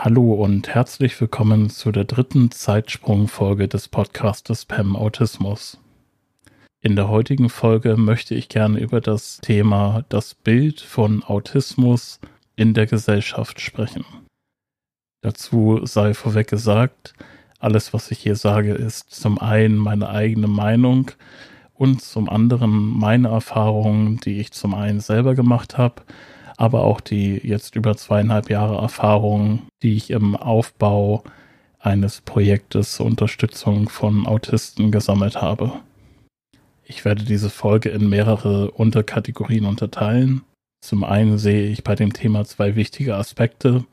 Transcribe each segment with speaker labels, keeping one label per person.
Speaker 1: Hallo und herzlich willkommen zu der dritten Zeitsprungfolge des Podcastes PEM Autismus. In der heutigen Folge möchte ich gerne über das Thema das Bild von Autismus in der Gesellschaft sprechen. Dazu sei vorweg gesagt, alles, was ich hier sage, ist zum einen meine eigene Meinung und zum anderen meine Erfahrungen, die ich zum einen selber gemacht habe, aber auch die jetzt über zweieinhalb Jahre Erfahrung, die ich im Aufbau eines Projektes zur Unterstützung von Autisten gesammelt habe. Ich werde diese Folge in mehrere Unterkategorien unterteilen. Zum einen sehe ich bei dem Thema zwei wichtige Aspekte.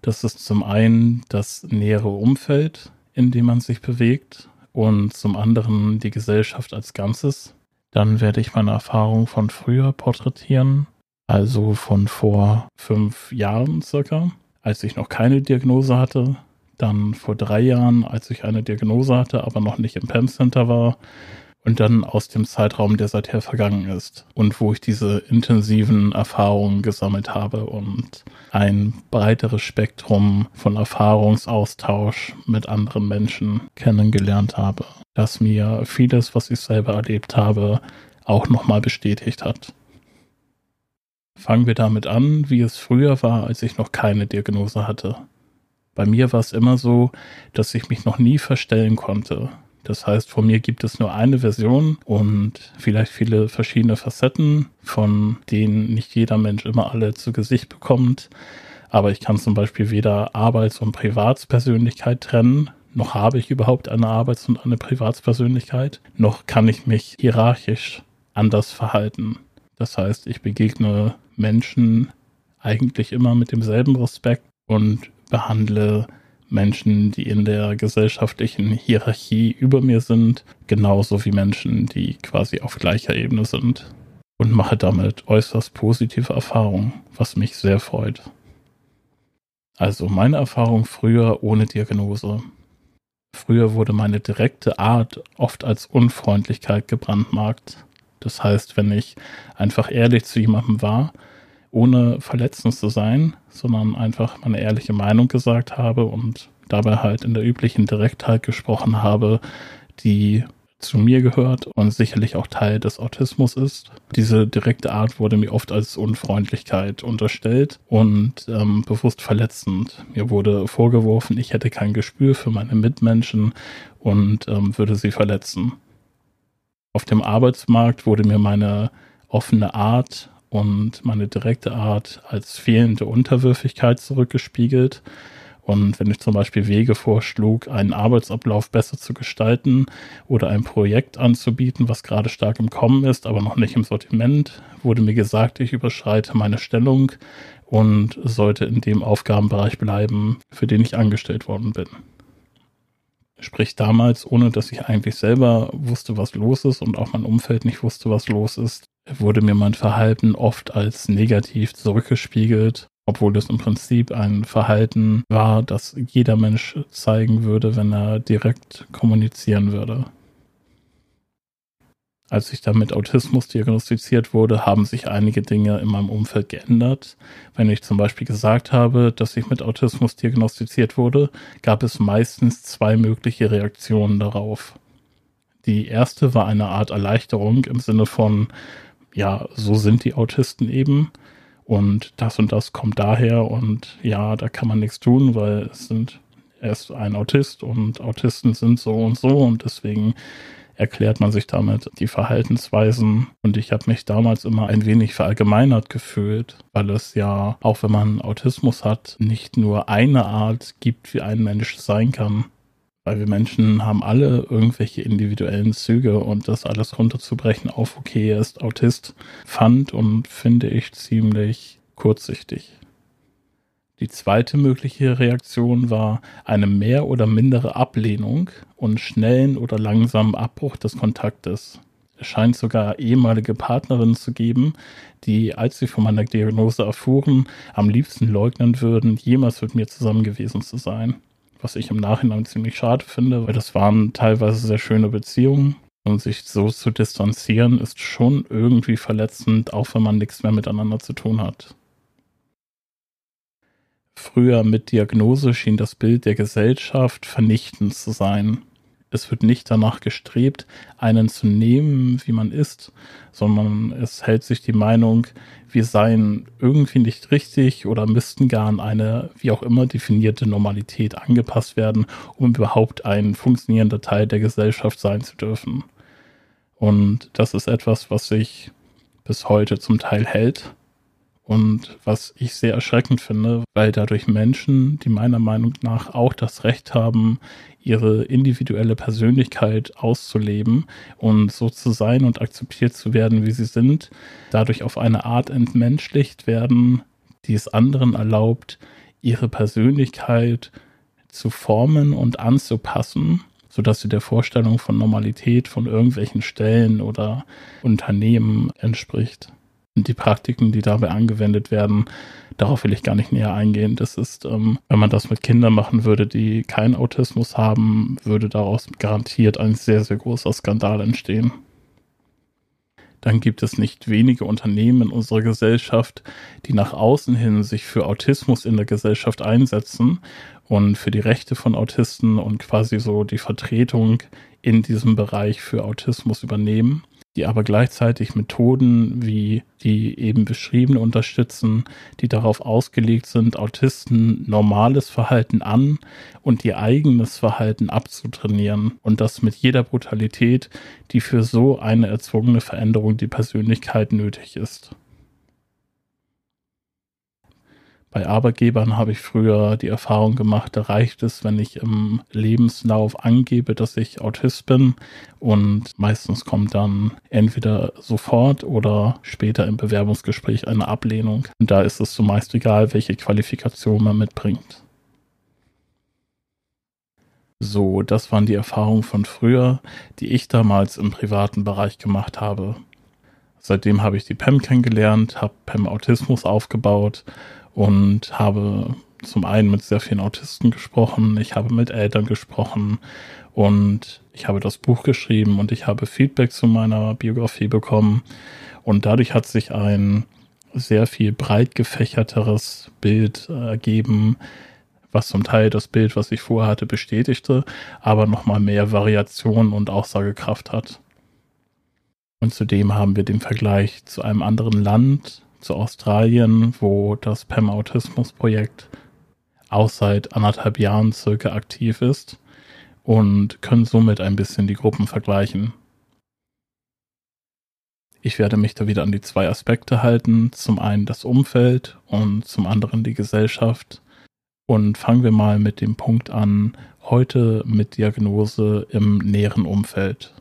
Speaker 1: Das ist zum einen das nähere Umfeld, in dem man sich bewegt und zum anderen die Gesellschaft als Ganzes. Dann werde ich meine Erfahrung von früher porträtieren also von vor fünf Jahren circa, als ich noch keine Diagnose hatte. Dann vor drei Jahren, als ich eine Diagnose hatte, aber noch nicht im PEM Center war. Und dann aus dem Zeitraum, der seither vergangen ist. Und wo ich diese intensiven Erfahrungen gesammelt habe und ein breiteres Spektrum von Erfahrungsaustausch mit anderen Menschen kennengelernt habe. Das mir vieles, was ich selber erlebt habe, auch nochmal bestätigt hat. Fangen wir damit an, wie es früher war, als ich noch keine Diagnose hatte. Bei mir war es immer so, dass ich mich noch nie verstellen konnte. Das heißt, von mir gibt es nur eine Version und vielleicht viele verschiedene Facetten, von denen nicht jeder Mensch immer alle zu Gesicht bekommt. Aber ich kann zum Beispiel weder Arbeits- und Privatspersönlichkeit trennen, noch habe ich überhaupt eine Arbeits- und eine Privatspersönlichkeit, noch kann ich mich hierarchisch anders verhalten. Das heißt, ich begegne Menschen eigentlich immer mit demselben Respekt und behandle Menschen, die in der gesellschaftlichen Hierarchie über mir sind, genauso wie Menschen, die quasi auf gleicher Ebene sind. Und mache damit äußerst positive Erfahrungen, was mich sehr freut. Also meine Erfahrung früher ohne Diagnose. Früher wurde meine direkte Art oft als Unfreundlichkeit gebrandmarkt. Das heißt, wenn ich einfach ehrlich zu jemandem war, ohne verletzend zu sein, sondern einfach meine ehrliche Meinung gesagt habe und dabei halt in der üblichen Direktheit gesprochen habe, die zu mir gehört und sicherlich auch Teil des Autismus ist. Diese direkte Art wurde mir oft als Unfreundlichkeit unterstellt und ähm, bewusst verletzend. Mir wurde vorgeworfen, ich hätte kein Gespür für meine Mitmenschen und ähm, würde sie verletzen. Auf dem Arbeitsmarkt wurde mir meine offene Art und meine direkte Art als fehlende Unterwürfigkeit zurückgespiegelt. Und wenn ich zum Beispiel Wege vorschlug, einen Arbeitsablauf besser zu gestalten oder ein Projekt anzubieten, was gerade stark im Kommen ist, aber noch nicht im Sortiment, wurde mir gesagt, ich überschreite meine Stellung und sollte in dem Aufgabenbereich bleiben, für den ich angestellt worden bin. Sprich damals, ohne dass ich eigentlich selber wusste, was los ist und auch mein Umfeld nicht wusste, was los ist, wurde mir mein Verhalten oft als negativ zurückgespiegelt, obwohl es im Prinzip ein Verhalten war, das jeder Mensch zeigen würde, wenn er direkt kommunizieren würde. Als ich dann mit Autismus diagnostiziert wurde, haben sich einige Dinge in meinem Umfeld geändert. Wenn ich zum Beispiel gesagt habe, dass ich mit Autismus diagnostiziert wurde, gab es meistens zwei mögliche Reaktionen darauf. Die erste war eine Art Erleichterung im Sinne von, ja, so sind die Autisten eben und das und das kommt daher und ja, da kann man nichts tun, weil es sind, er ist ein Autist und Autisten sind so und so und deswegen erklärt man sich damit die Verhaltensweisen. Und ich habe mich damals immer ein wenig verallgemeinert gefühlt, weil es ja, auch wenn man Autismus hat, nicht nur eine Art gibt, wie ein Mensch sein kann. Weil wir Menschen haben alle irgendwelche individuellen Züge und das alles runterzubrechen auf, okay, er ist Autist, fand und finde ich ziemlich kurzsichtig. Die zweite mögliche Reaktion war eine mehr oder mindere Ablehnung und schnellen oder langsamen Abbruch des Kontaktes. Es scheint sogar ehemalige Partnerinnen zu geben, die, als sie von meiner Diagnose erfuhren, am liebsten leugnen würden, jemals mit mir zusammen gewesen zu sein. Was ich im Nachhinein ziemlich schade finde, weil das waren teilweise sehr schöne Beziehungen. Und sich so zu distanzieren ist schon irgendwie verletzend, auch wenn man nichts mehr miteinander zu tun hat. Früher mit Diagnose schien das Bild der Gesellschaft vernichtend zu sein. Es wird nicht danach gestrebt, einen zu nehmen, wie man ist, sondern es hält sich die Meinung, wir seien irgendwie nicht richtig oder müssten gar an eine, wie auch immer definierte Normalität angepasst werden, um überhaupt ein funktionierender Teil der Gesellschaft sein zu dürfen. Und das ist etwas, was sich bis heute zum Teil hält und was ich sehr erschreckend finde, weil dadurch Menschen, die meiner Meinung nach auch das Recht haben, ihre individuelle Persönlichkeit auszuleben und so zu sein und akzeptiert zu werden, wie sie sind, dadurch auf eine Art entmenschlicht werden, die es anderen erlaubt, ihre Persönlichkeit zu formen und anzupassen, sodass sie der Vorstellung von Normalität von irgendwelchen Stellen oder Unternehmen entspricht die Praktiken, die dabei angewendet werden, darauf will ich gar nicht näher eingehen. Das ist, ähm, wenn man das mit Kindern machen würde, die keinen Autismus haben, würde daraus garantiert ein sehr, sehr großer Skandal entstehen. Dann gibt es nicht wenige Unternehmen in unserer Gesellschaft, die nach außen hin sich für Autismus in der Gesellschaft einsetzen und für die Rechte von Autisten und quasi so die Vertretung in diesem Bereich für Autismus übernehmen die aber gleichzeitig Methoden wie die eben beschriebene unterstützen, die darauf ausgelegt sind, Autisten normales Verhalten an und ihr eigenes Verhalten abzutrainieren und das mit jeder Brutalität, die für so eine erzwungene Veränderung die Persönlichkeit nötig ist. Bei Arbeitgebern habe ich früher die Erfahrung gemacht, da reicht es, wenn ich im Lebenslauf angebe, dass ich Autist bin und meistens kommt dann entweder sofort oder später im Bewerbungsgespräch eine Ablehnung. Und da ist es zumeist egal, welche Qualifikation man mitbringt. So, das waren die Erfahrungen von früher, die ich damals im privaten Bereich gemacht habe. Seitdem habe ich die PEM kennengelernt, habe PEM Autismus aufgebaut und habe zum einen mit sehr vielen Autisten gesprochen, ich habe mit Eltern gesprochen und ich habe das Buch geschrieben und ich habe Feedback zu meiner Biografie bekommen und dadurch hat sich ein sehr viel breit gefächerteres Bild ergeben, was zum Teil das Bild, was ich vorher hatte, bestätigte, aber nochmal mehr Variation und Aussagekraft hat. Und zudem haben wir den Vergleich zu einem anderen Land zu Australien, wo das PEM-Autismus-Projekt auch seit anderthalb Jahren circa aktiv ist und können somit ein bisschen die Gruppen vergleichen. Ich werde mich da wieder an die zwei Aspekte halten. Zum einen das Umfeld und zum anderen die Gesellschaft. Und fangen wir mal mit dem Punkt an, heute mit Diagnose im näheren Umfeld.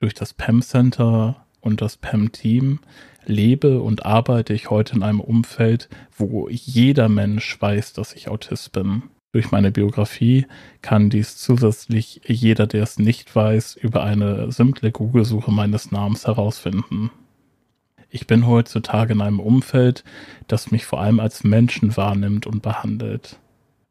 Speaker 1: Durch das PEM Center und das PEM-Team lebe und arbeite ich heute in einem Umfeld, wo jeder Mensch weiß, dass ich Autist bin. Durch meine Biografie kann dies zusätzlich jeder, der es nicht weiß, über eine simple Google-Suche meines Namens herausfinden. Ich bin heutzutage in einem Umfeld, das mich vor allem als Menschen wahrnimmt und behandelt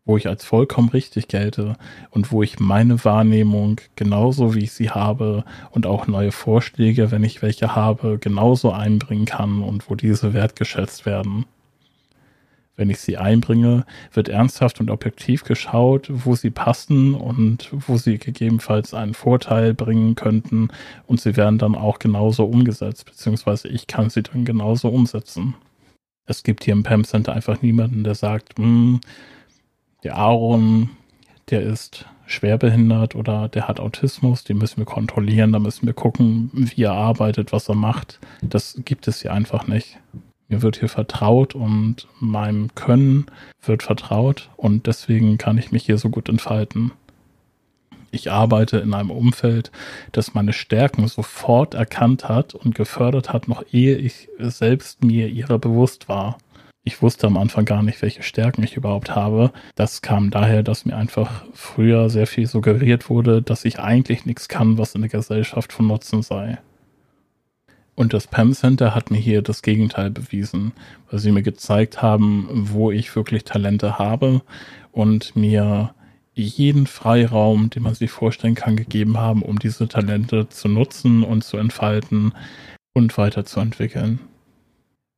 Speaker 1: wo ich als vollkommen richtig gelte und wo ich meine Wahrnehmung genauso wie ich sie habe und auch neue Vorschläge, wenn ich welche habe, genauso einbringen kann und wo diese wertgeschätzt werden. Wenn ich sie einbringe, wird ernsthaft und objektiv geschaut, wo sie passen und wo sie gegebenenfalls einen Vorteil bringen könnten und sie werden dann auch genauso umgesetzt, beziehungsweise ich kann sie dann genauso umsetzen. Es gibt hier im PAM Center einfach niemanden, der sagt, hm, der Aaron, der ist schwerbehindert oder der hat Autismus, den müssen wir kontrollieren, da müssen wir gucken, wie er arbeitet, was er macht. Das gibt es hier einfach nicht. Mir wird hier vertraut und meinem Können wird vertraut und deswegen kann ich mich hier so gut entfalten. Ich arbeite in einem Umfeld, das meine Stärken sofort erkannt hat und gefördert hat, noch ehe ich selbst mir ihrer bewusst war. Ich wusste am Anfang gar nicht, welche Stärken ich überhaupt habe. Das kam daher, dass mir einfach früher sehr viel suggeriert wurde, dass ich eigentlich nichts kann, was in der Gesellschaft von Nutzen sei. Und das PAM Center hat mir hier das Gegenteil bewiesen, weil sie mir gezeigt haben, wo ich wirklich Talente habe und mir jeden Freiraum, den man sich vorstellen kann, gegeben haben, um diese Talente zu nutzen und zu entfalten und weiterzuentwickeln.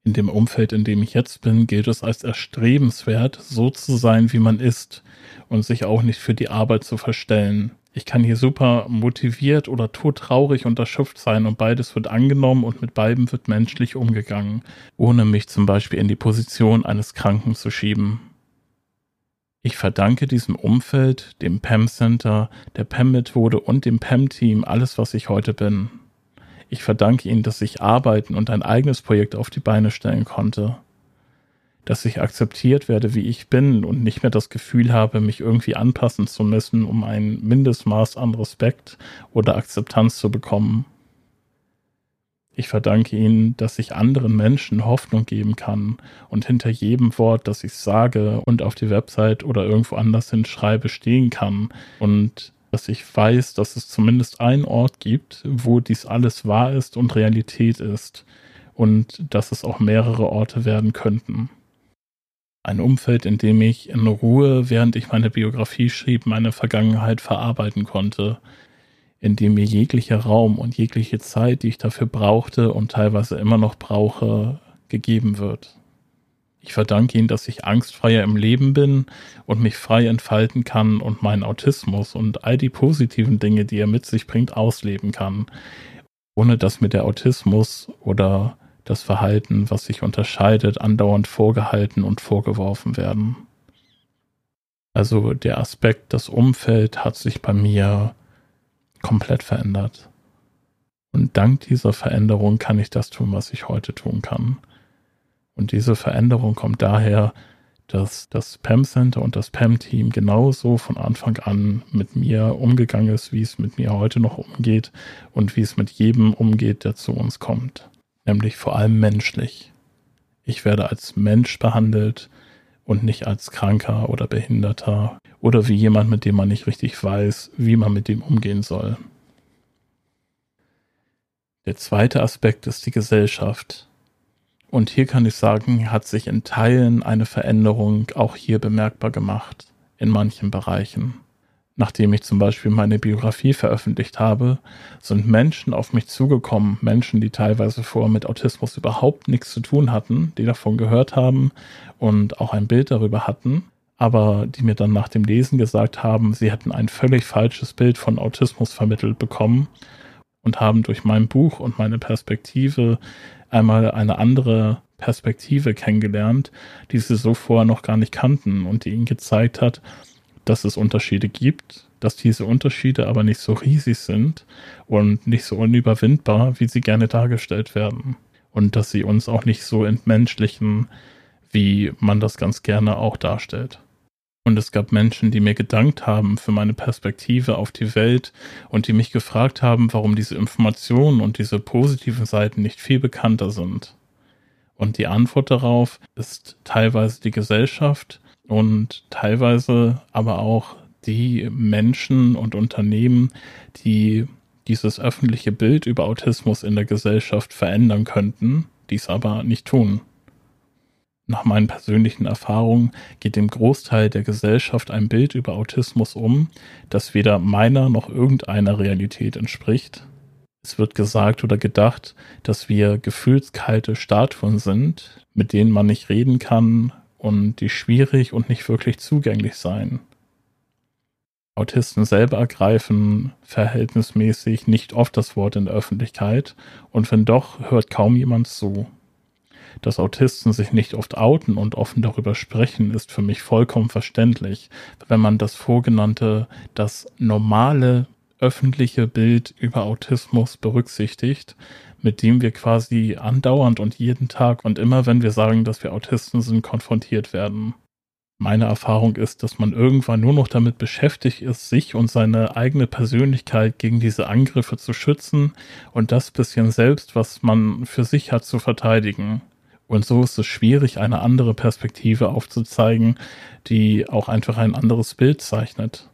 Speaker 1: In dem Umfeld, in dem ich jetzt bin, gilt es als erstrebenswert, so zu sein, wie man ist und sich auch nicht für die Arbeit zu verstellen. Ich kann hier super motiviert oder todtraurig und erschöpft sein und beides wird angenommen und mit beiden wird menschlich umgegangen, ohne mich zum Beispiel in die Position eines Kranken zu schieben. Ich verdanke diesem Umfeld, dem PEM Center, der PEM Methode und dem PEM Team alles, was ich heute bin. Ich verdanke ihnen, dass ich arbeiten und ein eigenes Projekt auf die Beine stellen konnte. Dass ich akzeptiert werde, wie ich bin und nicht mehr das Gefühl habe, mich irgendwie anpassen zu müssen, um ein Mindestmaß an Respekt oder Akzeptanz zu bekommen. Ich verdanke ihnen, dass ich anderen Menschen Hoffnung geben kann und hinter jedem Wort, das ich sage und auf die Website oder irgendwo anders hinschreibe, stehen kann und dass ich weiß, dass es zumindest einen Ort gibt, wo dies alles wahr ist und Realität ist und dass es auch mehrere Orte werden könnten. Ein Umfeld, in dem ich in Ruhe, während ich meine Biografie schrieb, meine Vergangenheit verarbeiten konnte, in dem mir jeglicher Raum und jegliche Zeit, die ich dafür brauchte und teilweise immer noch brauche, gegeben wird. Ich verdanke Ihnen, dass ich angstfreier im Leben bin und mich frei entfalten kann und meinen Autismus und all die positiven Dinge, die er mit sich bringt, ausleben kann, ohne dass mir der Autismus oder das Verhalten, was sich unterscheidet, andauernd vorgehalten und vorgeworfen werden. Also der Aspekt, das Umfeld hat sich bei mir komplett verändert. Und dank dieser Veränderung kann ich das tun, was ich heute tun kann. Und diese Veränderung kommt daher, dass das PAM Center und das PAM Team genauso von Anfang an mit mir umgegangen ist, wie es mit mir heute noch umgeht und wie es mit jedem umgeht, der zu uns kommt. Nämlich vor allem menschlich. Ich werde als Mensch behandelt und nicht als Kranker oder Behinderter oder wie jemand, mit dem man nicht richtig weiß, wie man mit dem umgehen soll. Der zweite Aspekt ist die Gesellschaft. Und hier kann ich sagen, hat sich in Teilen eine Veränderung auch hier bemerkbar gemacht, in manchen Bereichen. Nachdem ich zum Beispiel meine Biografie veröffentlicht habe, sind Menschen auf mich zugekommen, Menschen, die teilweise vorher mit Autismus überhaupt nichts zu tun hatten, die davon gehört haben und auch ein Bild darüber hatten, aber die mir dann nach dem Lesen gesagt haben, sie hätten ein völlig falsches Bild von Autismus vermittelt bekommen und haben durch mein Buch und meine Perspektive einmal eine andere Perspektive kennengelernt, die sie so vorher noch gar nicht kannten und die ihnen gezeigt hat, dass es Unterschiede gibt, dass diese Unterschiede aber nicht so riesig sind und nicht so unüberwindbar, wie sie gerne dargestellt werden. Und dass sie uns auch nicht so entmenschlichen, wie man das ganz gerne auch darstellt. Und es gab Menschen, die mir gedankt haben für meine Perspektive auf die Welt und die mich gefragt haben, warum diese Informationen und diese positiven Seiten nicht viel bekannter sind. Und die Antwort darauf ist teilweise die Gesellschaft und teilweise aber auch die Menschen und Unternehmen, die dieses öffentliche Bild über Autismus in der Gesellschaft verändern könnten, dies aber nicht tun. Nach meinen persönlichen Erfahrungen geht dem Großteil der Gesellschaft ein Bild über Autismus um, das weder meiner noch irgendeiner Realität entspricht. Es wird gesagt oder gedacht, dass wir gefühlskalte Statuen sind, mit denen man nicht reden kann und die schwierig und nicht wirklich zugänglich seien. Autisten selber ergreifen verhältnismäßig nicht oft das Wort in der Öffentlichkeit und wenn doch, hört kaum jemand zu. Dass Autisten sich nicht oft outen und offen darüber sprechen, ist für mich vollkommen verständlich, wenn man das vorgenannte, das normale öffentliche Bild über Autismus berücksichtigt, mit dem wir quasi andauernd und jeden Tag und immer, wenn wir sagen, dass wir Autisten sind, konfrontiert werden. Meine Erfahrung ist, dass man irgendwann nur noch damit beschäftigt ist, sich und seine eigene Persönlichkeit gegen diese Angriffe zu schützen und das bisschen selbst, was man für sich hat, zu verteidigen. Und so ist es schwierig, eine andere Perspektive aufzuzeigen, die auch einfach ein anderes Bild zeichnet.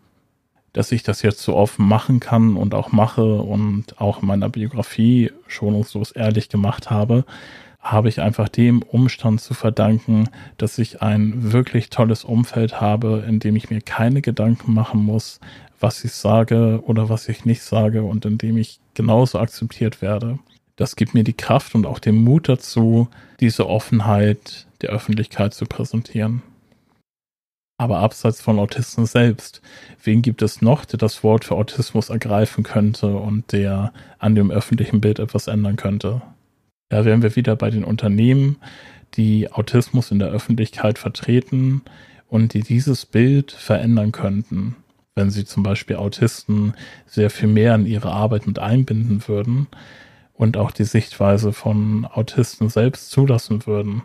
Speaker 1: Dass ich das jetzt so offen machen kann und auch mache und auch in meiner Biografie schonungslos ehrlich gemacht habe, habe ich einfach dem Umstand zu verdanken, dass ich ein wirklich tolles Umfeld habe, in dem ich mir keine Gedanken machen muss, was ich sage oder was ich nicht sage und in dem ich genauso akzeptiert werde Das gibt mir die Kraft und auch den Mut dazu, diese Offenheit der Öffentlichkeit zu präsentieren. Aber abseits von Autisten selbst, wen gibt es noch, der das Wort für Autismus ergreifen könnte und der an dem öffentlichen Bild etwas ändern könnte? Da wären wir wieder bei den Unternehmen, die Autismus in der Öffentlichkeit vertreten und die dieses Bild verändern könnten, wenn sie zum Beispiel Autisten sehr viel mehr in ihre Arbeit mit einbinden würden und auch die Sichtweise von Autisten selbst zulassen würden.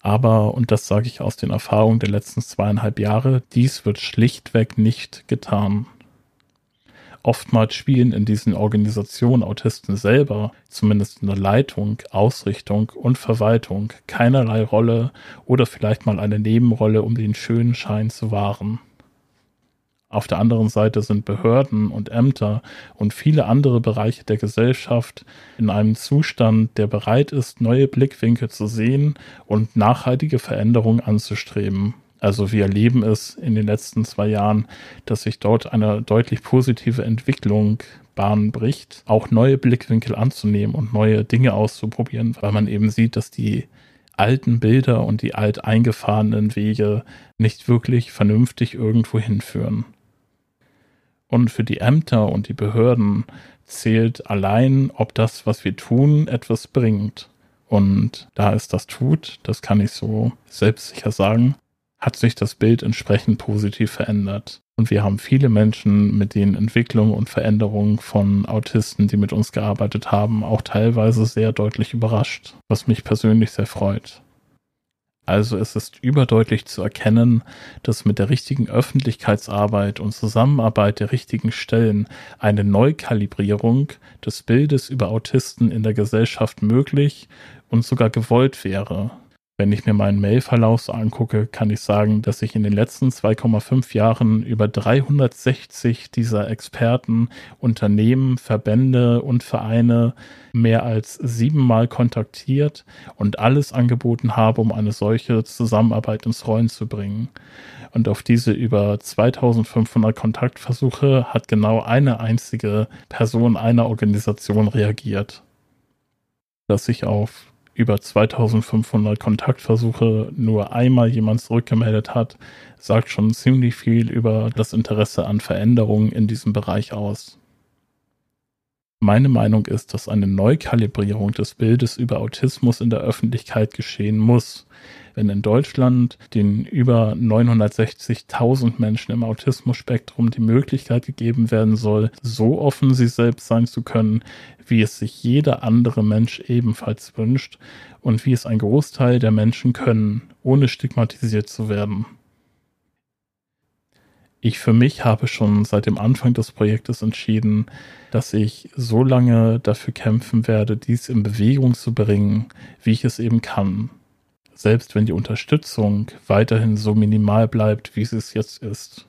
Speaker 1: Aber, und das sage ich aus den Erfahrungen der letzten zweieinhalb Jahre, dies wird schlichtweg nicht getan. Oftmals spielen in diesen Organisationen Autisten selber, zumindest in der Leitung, Ausrichtung und Verwaltung, keinerlei Rolle oder vielleicht mal eine Nebenrolle, um den schönen Schein zu wahren. Auf der anderen Seite sind Behörden und Ämter und viele andere Bereiche der Gesellschaft in einem Zustand, der bereit ist, neue Blickwinkel zu sehen und nachhaltige Veränderungen anzustreben. Also wir erleben es in den letzten zwei Jahren, dass sich dort eine deutlich positive Entwicklung Bahn bricht, auch neue Blickwinkel anzunehmen und neue Dinge auszuprobieren, weil man eben sieht, dass die alten Bilder und die alteingefahrenen Wege nicht wirklich vernünftig irgendwo hinführen. Und für die Ämter und die Behörden zählt allein, ob das, was wir tun, etwas bringt. Und da es das tut, das kann ich so selbstsicher sagen, hat sich das Bild entsprechend positiv verändert. Und wir haben viele Menschen, mit denen Entwicklung und Veränderung von Autisten, die mit uns gearbeitet haben, auch teilweise sehr deutlich überrascht, was mich persönlich sehr freut. Also es ist überdeutlich zu erkennen, dass mit der richtigen Öffentlichkeitsarbeit und Zusammenarbeit der richtigen Stellen eine Neukalibrierung des Bildes über Autisten in der Gesellschaft möglich und sogar gewollt wäre. Wenn ich mir meinen Mailverlauf so angucke, kann ich sagen, dass ich in den letzten 2,5 Jahren über 360 dieser Experten, Unternehmen, Verbände und Vereine mehr als siebenmal kontaktiert und alles angeboten habe, um eine solche Zusammenarbeit ins Rollen zu bringen. Und auf diese über 2500 Kontaktversuche hat genau eine einzige Person einer Organisation reagiert. Dass ich auf über 2500 Kontaktversuche nur einmal jemand zurückgemeldet hat, sagt schon ziemlich viel über das Interesse an Veränderungen in diesem Bereich aus. Meine Meinung ist, dass eine Neukalibrierung des Bildes über Autismus in der Öffentlichkeit geschehen muss. Wenn in Deutschland den über 960.000 Menschen im Autismus-Spektrum die Möglichkeit gegeben werden soll, so offen sie selbst sein zu können, wie es sich jeder andere Mensch ebenfalls wünscht und wie es ein Großteil der Menschen können, ohne stigmatisiert zu werden. Ich für mich habe schon seit dem Anfang des Projektes entschieden, dass ich so lange dafür kämpfen werde, dies in Bewegung zu bringen, wie ich es eben kann. Selbst wenn die Unterstützung weiterhin so minimal bleibt, wie sie es jetzt ist.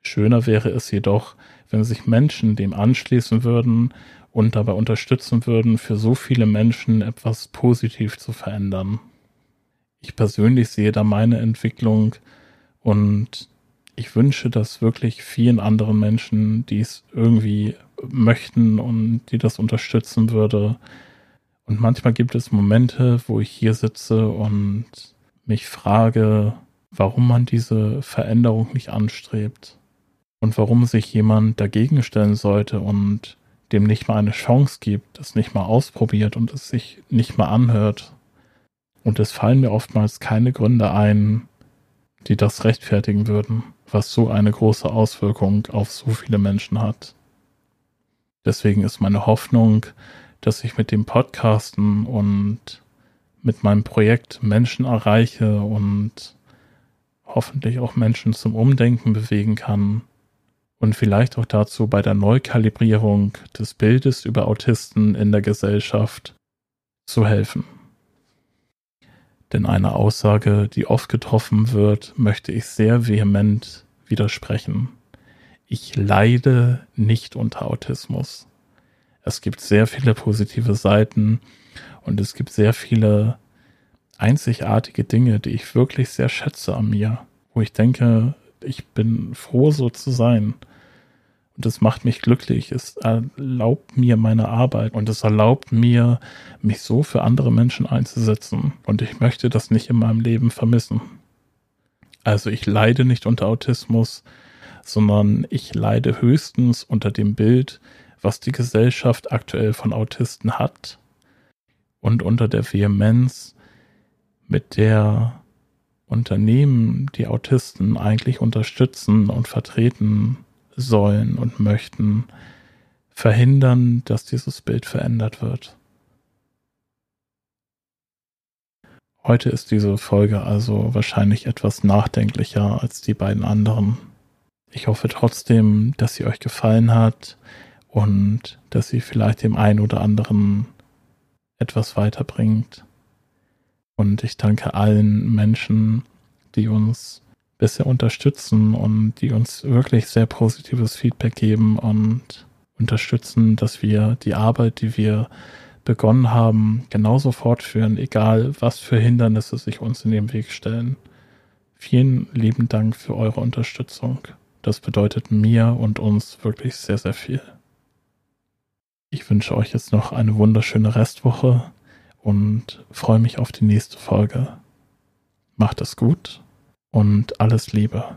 Speaker 1: Schöner wäre es jedoch, wenn sich Menschen dem anschließen würden und dabei unterstützen würden, für so viele Menschen etwas positiv zu verändern. Ich persönlich sehe da meine Entwicklung und ich wünsche das wirklich vielen anderen Menschen, die es irgendwie möchten und die das unterstützen würde. Und manchmal gibt es Momente, wo ich hier sitze und mich frage, warum man diese Veränderung nicht anstrebt und warum sich jemand dagegen stellen sollte und dem nicht mal eine Chance gibt, es nicht mal ausprobiert und es sich nicht mal anhört. Und es fallen mir oftmals keine Gründe ein, die das rechtfertigen würden was so eine große Auswirkung auf so viele Menschen hat. Deswegen ist meine Hoffnung, dass ich mit dem Podcasten und mit meinem Projekt Menschen erreiche und hoffentlich auch Menschen zum Umdenken bewegen kann und vielleicht auch dazu bei der Neukalibrierung des Bildes über Autisten in der Gesellschaft zu helfen. Denn eine Aussage, die oft getroffen wird, möchte ich sehr vehement widersprechen. Ich leide nicht unter Autismus. Es gibt sehr viele positive Seiten und es gibt sehr viele einzigartige Dinge, die ich wirklich sehr schätze an mir, wo ich denke, ich bin froh, so zu sein. Und es macht mich glücklich. Es erlaubt mir meine Arbeit und es erlaubt mir, mich so für andere Menschen einzusetzen. Und ich möchte das nicht in meinem Leben vermissen. Also ich leide nicht unter Autismus, sondern ich leide höchstens unter dem Bild, was die Gesellschaft aktuell von Autisten hat und unter der Vehemenz, mit der Unternehmen, die Autisten eigentlich unterstützen und vertreten sollen und möchten, verhindern, dass dieses Bild verändert wird. Heute ist diese Folge also wahrscheinlich etwas nachdenklicher als die beiden anderen. Ich hoffe trotzdem, dass sie euch gefallen hat und dass sie vielleicht dem einen oder anderen etwas weiterbringt. Und ich danke allen Menschen, die uns bisher unterstützen und die uns wirklich sehr positives Feedback geben und unterstützen, dass wir die Arbeit, die wir begonnen haben, genauso fortführen, egal was für Hindernisse sich uns in den Weg stellen. Vielen lieben Dank für eure Unterstützung. Das bedeutet mir und uns wirklich sehr, sehr viel. Ich wünsche euch jetzt noch eine wunderschöne Restwoche und freue mich auf die nächste Folge. Macht es gut und alles Liebe.